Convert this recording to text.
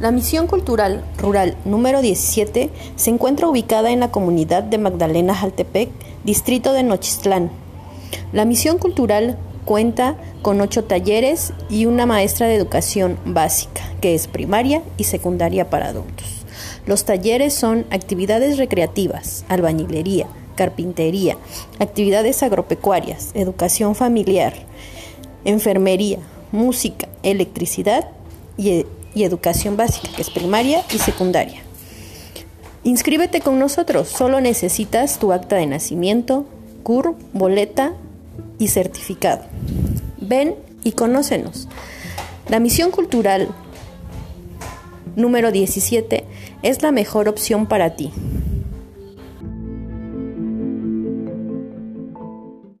La misión cultural rural número 17 se encuentra ubicada en la comunidad de Magdalena Jaltepec, distrito de Nochistlán. La misión cultural cuenta con ocho talleres y una maestra de educación básica, que es primaria y secundaria para adultos. Los talleres son actividades recreativas, albañilería, carpintería, actividades agropecuarias, educación familiar, enfermería, música, electricidad y, educación básica, que es primaria y secundaria. Inscríbete con nosotros, solo necesitas tu acta de nacimiento, CUR, boleta y certificado. Ven y conócenos. La misión cultural número 17 es la mejor opción para ti.